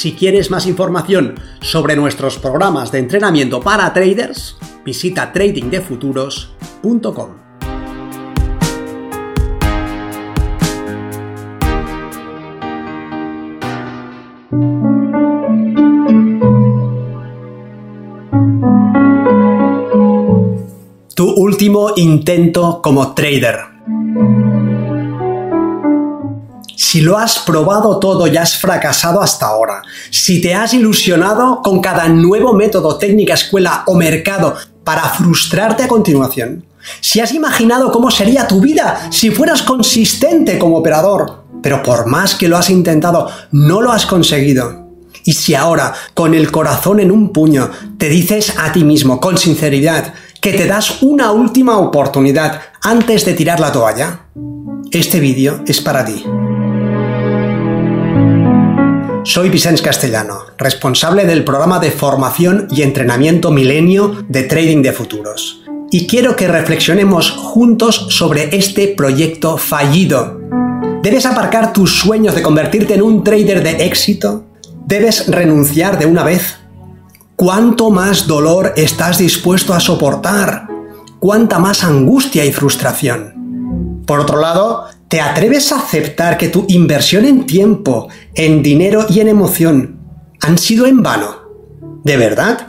Si quieres más información sobre nuestros programas de entrenamiento para traders, visita tradingdefuturos.com. Tu último intento como trader. Si lo has probado todo y has fracasado hasta ahora, si te has ilusionado con cada nuevo método, técnica, escuela o mercado para frustrarte a continuación, si has imaginado cómo sería tu vida si fueras consistente como operador, pero por más que lo has intentado, no lo has conseguido, y si ahora, con el corazón en un puño, te dices a ti mismo, con sinceridad, que te das una última oportunidad antes de tirar la toalla, este vídeo es para ti. Soy Vicente Castellano, responsable del programa de formación y entrenamiento milenio de Trading de Futuros. Y quiero que reflexionemos juntos sobre este proyecto fallido. ¿Debes aparcar tus sueños de convertirte en un trader de éxito? ¿Debes renunciar de una vez? ¿Cuánto más dolor estás dispuesto a soportar? ¿Cuánta más angustia y frustración? Por otro lado, ¿Te atreves a aceptar que tu inversión en tiempo, en dinero y en emoción han sido en vano? ¿De verdad?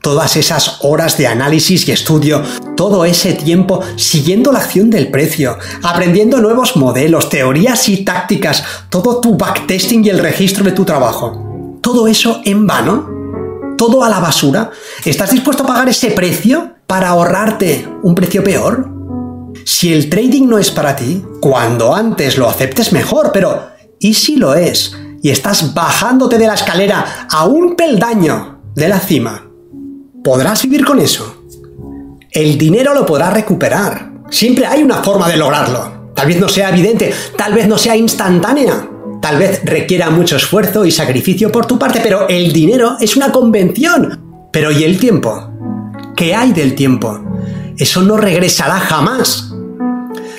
Todas esas horas de análisis y estudio, todo ese tiempo siguiendo la acción del precio, aprendiendo nuevos modelos, teorías y tácticas, todo tu backtesting y el registro de tu trabajo. ¿Todo eso en vano? ¿Todo a la basura? ¿Estás dispuesto a pagar ese precio para ahorrarte un precio peor? Si el trading no es para ti, cuando antes lo aceptes mejor, pero ¿y si lo es? Y estás bajándote de la escalera a un peldaño de la cima. ¿Podrás vivir con eso? El dinero lo podrás recuperar. Siempre hay una forma de lograrlo. Tal vez no sea evidente, tal vez no sea instantánea, tal vez requiera mucho esfuerzo y sacrificio por tu parte, pero el dinero es una convención. Pero ¿y el tiempo? ¿Qué hay del tiempo? Eso no regresará jamás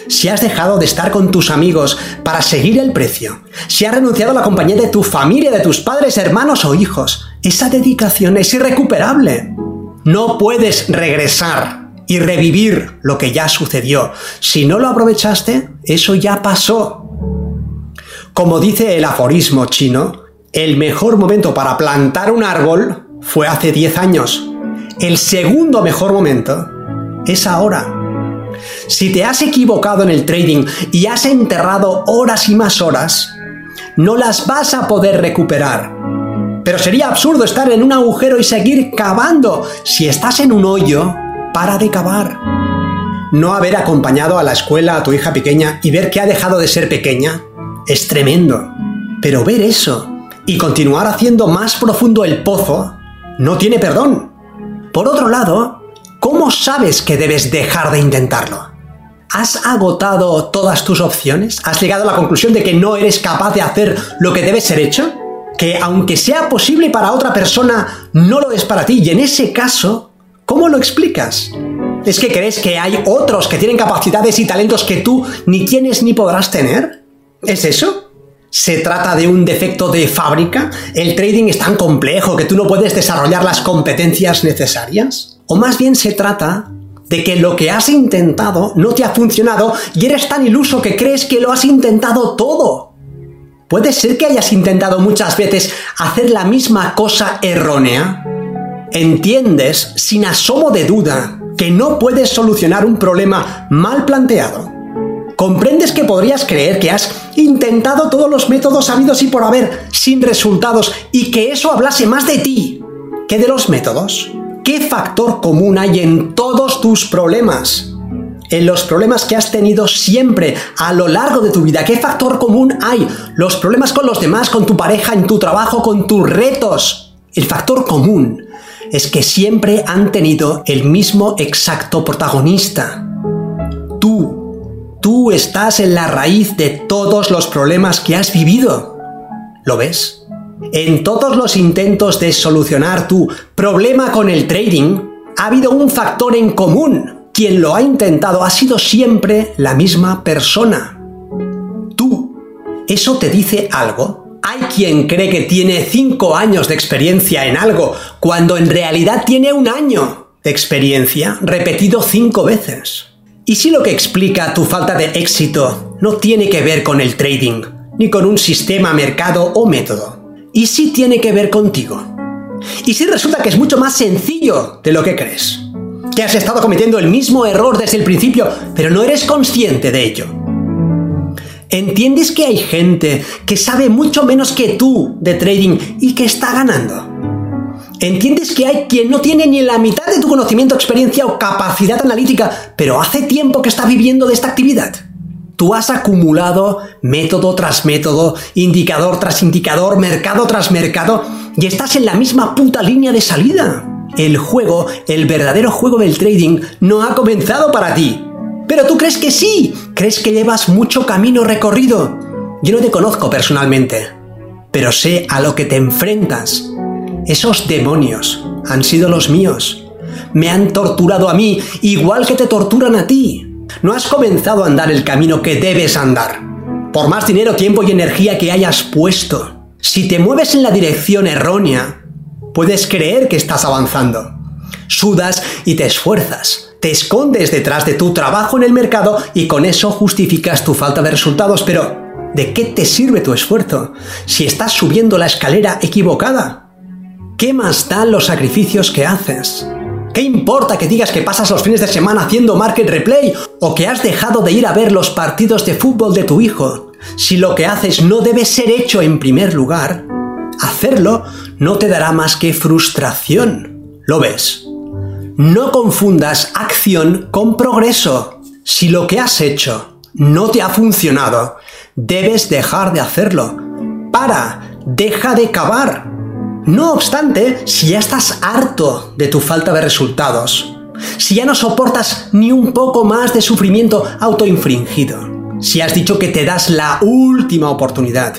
si has dejado de estar con tus amigos para seguir el precio, si has renunciado a la compañía de tu familia, de tus padres, hermanos o hijos, esa dedicación es irrecuperable. No puedes regresar y revivir lo que ya sucedió. Si no lo aprovechaste, eso ya pasó. Como dice el aforismo chino, el mejor momento para plantar un árbol fue hace 10 años. El segundo mejor momento es ahora. Si te has equivocado en el trading y has enterrado horas y más horas, no las vas a poder recuperar. Pero sería absurdo estar en un agujero y seguir cavando. Si estás en un hoyo, para de cavar. No haber acompañado a la escuela a tu hija pequeña y ver que ha dejado de ser pequeña es tremendo. Pero ver eso y continuar haciendo más profundo el pozo no tiene perdón. Por otro lado, ¿cómo sabes que debes dejar de intentarlo? ¿Has agotado todas tus opciones? ¿Has llegado a la conclusión de que no eres capaz de hacer lo que debe ser hecho? Que aunque sea posible para otra persona, no lo es para ti. Y en ese caso, ¿cómo lo explicas? ¿Es que crees que hay otros que tienen capacidades y talentos que tú ni tienes ni podrás tener? ¿Es eso? ¿Se trata de un defecto de fábrica? ¿El trading es tan complejo que tú no puedes desarrollar las competencias necesarias? ¿O más bien se trata de que lo que has intentado no te ha funcionado y eres tan iluso que crees que lo has intentado todo. Puede ser que hayas intentado muchas veces hacer la misma cosa errónea. Entiendes, sin asomo de duda, que no puedes solucionar un problema mal planteado. Comprendes que podrías creer que has intentado todos los métodos habidos y por haber sin resultados y que eso hablase más de ti que de los métodos. ¿Qué factor común hay en todos tus problemas? en los problemas que has tenido siempre a lo largo de tu vida. ¿Qué factor común hay? Los problemas con los demás, con tu pareja, en tu trabajo, con tus retos. El factor común es que siempre han tenido el mismo exacto protagonista. Tú. Tú estás en la raíz de todos los problemas que has vivido. ¿Lo ves? En todos los intentos de solucionar tu problema con el trading, ha habido un factor en común. Quien lo ha intentado ha sido siempre la misma persona. Tú. ¿Eso te dice algo? Hay quien cree que tiene 5 años de experiencia en algo, cuando en realidad tiene un año de experiencia repetido 5 veces. ¿Y si lo que explica tu falta de éxito no tiene que ver con el trading, ni con un sistema, mercado o método? ¿Y si tiene que ver contigo? ¿Y si resulta que es mucho más sencillo de lo que crees? Que has estado cometiendo el mismo error desde el principio, pero no eres consciente de ello. ¿Entiendes que hay gente que sabe mucho menos que tú de trading y que está ganando? ¿Entiendes que hay quien no tiene ni la mitad de tu conocimiento, experiencia o capacidad analítica, pero hace tiempo que está viviendo de esta actividad? Tú has acumulado método tras método, indicador tras indicador, mercado tras mercado, y estás en la misma puta línea de salida. El juego, el verdadero juego del trading, no ha comenzado para ti. Pero tú crees que sí, crees que llevas mucho camino recorrido. Yo no te conozco personalmente, pero sé a lo que te enfrentas. Esos demonios han sido los míos. Me han torturado a mí igual que te torturan a ti. No has comenzado a andar el camino que debes andar. Por más dinero, tiempo y energía que hayas puesto, si te mueves en la dirección errónea, puedes creer que estás avanzando. Sudas y te esfuerzas. Te escondes detrás de tu trabajo en el mercado y con eso justificas tu falta de resultados, pero ¿de qué te sirve tu esfuerzo si estás subiendo la escalera equivocada? ¿Qué más dan los sacrificios que haces? ¿Qué importa que digas que pasas los fines de semana haciendo market replay o que has dejado de ir a ver los partidos de fútbol de tu hijo? Si lo que haces no debe ser hecho en primer lugar, hacerlo no te dará más que frustración. ¿Lo ves? No confundas acción con progreso. Si lo que has hecho no te ha funcionado, debes dejar de hacerlo. Para, deja de cavar. No obstante, si ya estás harto de tu falta de resultados, si ya no soportas ni un poco más de sufrimiento autoinfringido, si has dicho que te das la última oportunidad,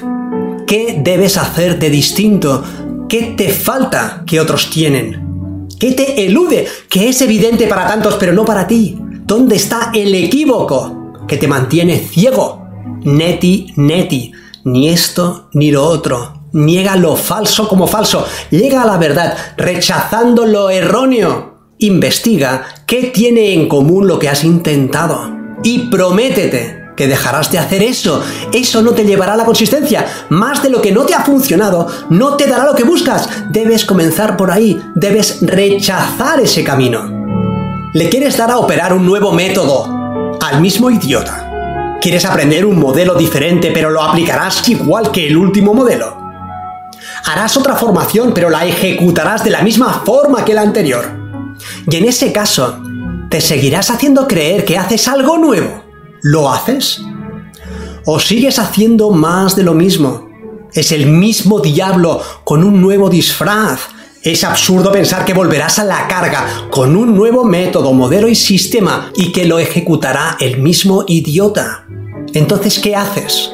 ¿qué debes hacer de distinto? ¿Qué te falta que otros tienen? ¿Qué te elude? Que es evidente para tantos pero no para ti. ¿Dónde está el equívoco que te mantiene ciego? Neti, neti, ni esto ni lo otro niega lo falso como falso, llega a la verdad, rechazando lo erróneo. Investiga qué tiene en común lo que has intentado y prométete que dejarás de hacer eso. Eso no te llevará a la consistencia. Más de lo que no te ha funcionado, no te dará lo que buscas. Debes comenzar por ahí. Debes rechazar ese camino. Le quieres dar a operar un nuevo método al mismo idiota. Quieres aprender un modelo diferente, pero lo aplicarás igual que el último modelo harás otra formación, pero la ejecutarás de la misma forma que la anterior. Y en ese caso, te seguirás haciendo creer que haces algo nuevo. ¿Lo haces? ¿O sigues haciendo más de lo mismo? Es el mismo diablo con un nuevo disfraz. Es absurdo pensar que volverás a la carga con un nuevo método, modelo y sistema y que lo ejecutará el mismo idiota. Entonces, ¿qué haces?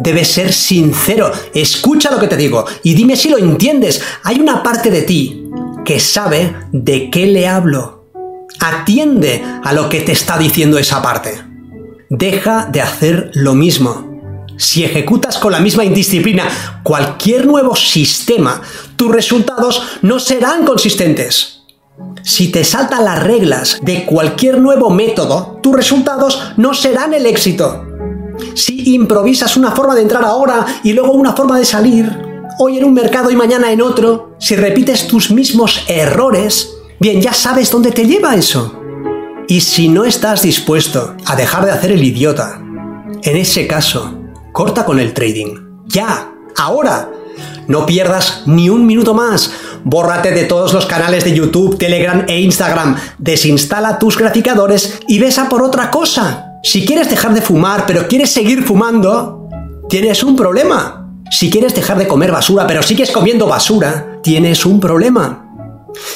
Debes ser sincero, escucha lo que te digo y dime si lo entiendes. Hay una parte de ti que sabe de qué le hablo. Atiende a lo que te está diciendo esa parte. Deja de hacer lo mismo. Si ejecutas con la misma indisciplina cualquier nuevo sistema, tus resultados no serán consistentes. Si te saltan las reglas de cualquier nuevo método, tus resultados no serán el éxito. Si improvisas una forma de entrar ahora y luego una forma de salir, hoy en un mercado y mañana en otro, si repites tus mismos errores, bien, ya sabes dónde te lleva eso. Y si no estás dispuesto a dejar de hacer el idiota, en ese caso, corta con el trading. Ya, ahora. No pierdas ni un minuto más. bórrate de todos los canales de YouTube, Telegram e Instagram, desinstala tus graficadores y besa por otra cosa. Si quieres dejar de fumar pero quieres seguir fumando, tienes un problema. Si quieres dejar de comer basura pero sigues comiendo basura, tienes un problema.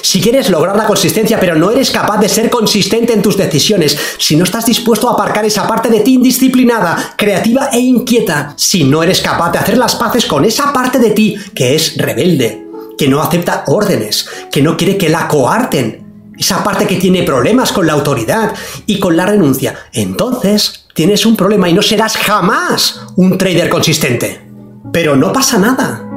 Si quieres lograr la consistencia pero no eres capaz de ser consistente en tus decisiones, si no estás dispuesto a aparcar esa parte de ti indisciplinada, creativa e inquieta, si no eres capaz de hacer las paces con esa parte de ti que es rebelde, que no acepta órdenes, que no quiere que la coarten, esa parte que tiene problemas con la autoridad y con la renuncia, entonces tienes un problema y no serás jamás un trader consistente. Pero no pasa nada.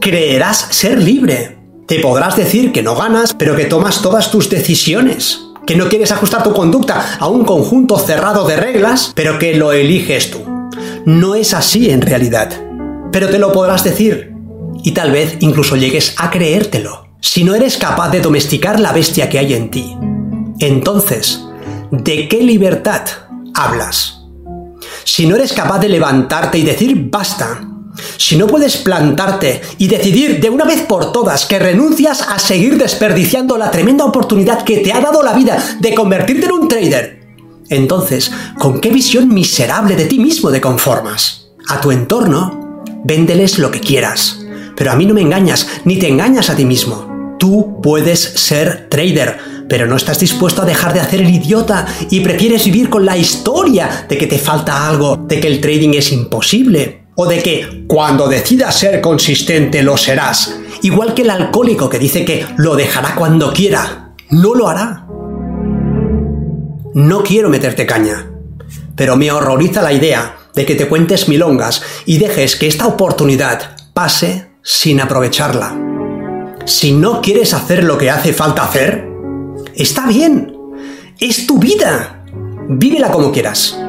Creerás ser libre te podrás decir que no ganas, pero que tomas todas tus decisiones. Que no quieres ajustar tu conducta a un conjunto cerrado de reglas, pero que lo eliges tú. No es así en realidad. Pero te lo podrás decir. Y tal vez incluso llegues a creértelo. Si no eres capaz de domesticar la bestia que hay en ti, entonces, ¿de qué libertad hablas? Si no eres capaz de levantarte y decir basta, si no puedes plantarte y decidir de una vez por todas que renuncias a seguir desperdiciando la tremenda oportunidad que te ha dado la vida de convertirte en un trader, entonces, ¿con qué visión miserable de ti mismo te conformas? A tu entorno, véndeles lo que quieras. Pero a mí no me engañas, ni te engañas a ti mismo. Tú puedes ser trader, pero no estás dispuesto a dejar de hacer el idiota y prefieres vivir con la historia de que te falta algo, de que el trading es imposible, o de que cuando decidas ser consistente lo serás, igual que el alcohólico que dice que lo dejará cuando quiera, no lo hará. No quiero meterte caña, pero me horroriza la idea de que te cuentes milongas y dejes que esta oportunidad pase sin aprovecharla. Si no quieres hacer lo que hace falta hacer, está bien, es tu vida, vívela como quieras.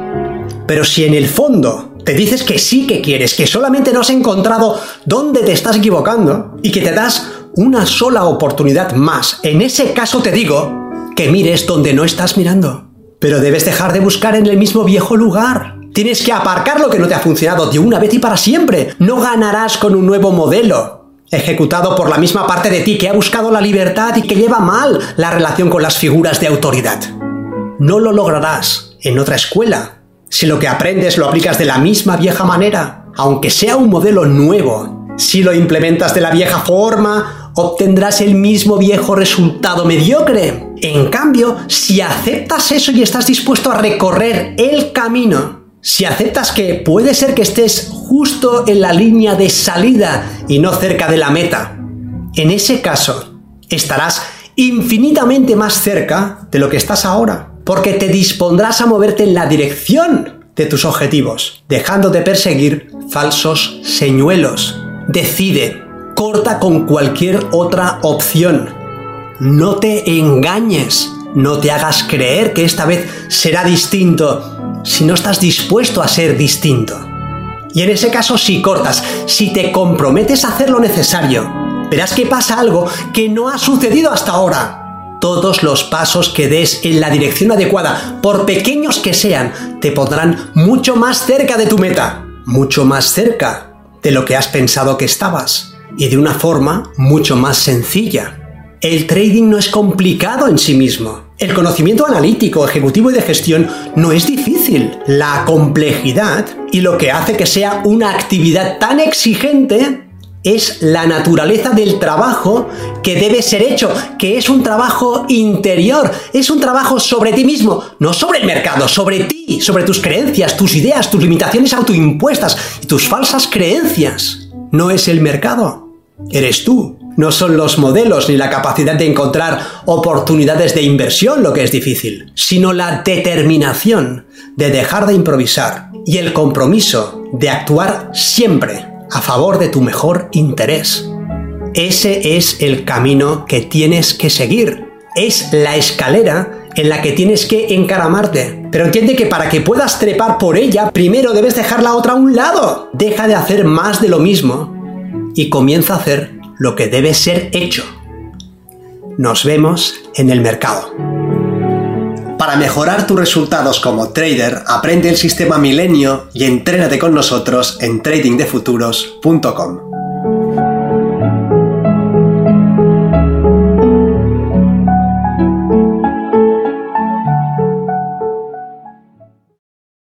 Pero si en el fondo te dices que sí que quieres, que solamente no has encontrado dónde te estás equivocando y que te das una sola oportunidad más. En ese caso te digo que mires donde no estás mirando. Pero debes dejar de buscar en el mismo viejo lugar. Tienes que aparcar lo que no te ha funcionado de una vez y para siempre. No ganarás con un nuevo modelo, ejecutado por la misma parte de ti que ha buscado la libertad y que lleva mal la relación con las figuras de autoridad. No lo lograrás en otra escuela, si lo que aprendes lo aplicas de la misma vieja manera, aunque sea un modelo nuevo, si lo implementas de la vieja forma, obtendrás el mismo viejo resultado mediocre. En cambio, si aceptas eso y estás dispuesto a recorrer el camino, si aceptas que puede ser que estés justo en la línea de salida y no cerca de la meta, en ese caso estarás infinitamente más cerca de lo que estás ahora porque te dispondrás a moverte en la dirección de tus objetivos, dejando de perseguir falsos señuelos. Decide, corta con cualquier otra opción. No te engañes, no te hagas creer que esta vez será distinto si no estás dispuesto a ser distinto. Y en ese caso, si cortas, si te comprometes a hacer lo necesario, verás que pasa algo que no ha sucedido hasta ahora todos los pasos que des en la dirección adecuada, por pequeños que sean, te pondrán mucho más cerca de tu meta, mucho más cerca de lo que has pensado que estabas, y de una forma mucho más sencilla. El trading no es complicado en sí mismo. El conocimiento analítico, ejecutivo y de gestión no es La complejidad y lo que hace que sea una actividad tan exigente es la naturaleza del trabajo que debe ser hecho, que es un trabajo interior, es un trabajo sobre ti mismo, no sobre el mercado, sobre ti, sobre tus creencias, tus ideas, tus limitaciones autoimpuestas y tus falsas creencias. No es el mercado, eres tú. No son los modelos ni la capacidad de encontrar oportunidades de inversión lo que es difícil, sino la determinación de dejar de improvisar y el compromiso de actuar siempre a favor de tu mejor interés. Ese es el camino que tienes que seguir. Es la escalera en la que tienes que encaramarte. Pero entiende que para que puedas trepar por ella, primero debes dejar la otra a un lado. Deja de hacer más de lo mismo y comienza a hacer lo que debe ser hecho. Nos vemos en el mercado. Para mejorar tus resultados como trader, aprende el sistema Milenio y entrénate con nosotros en tradingdefuturos.com.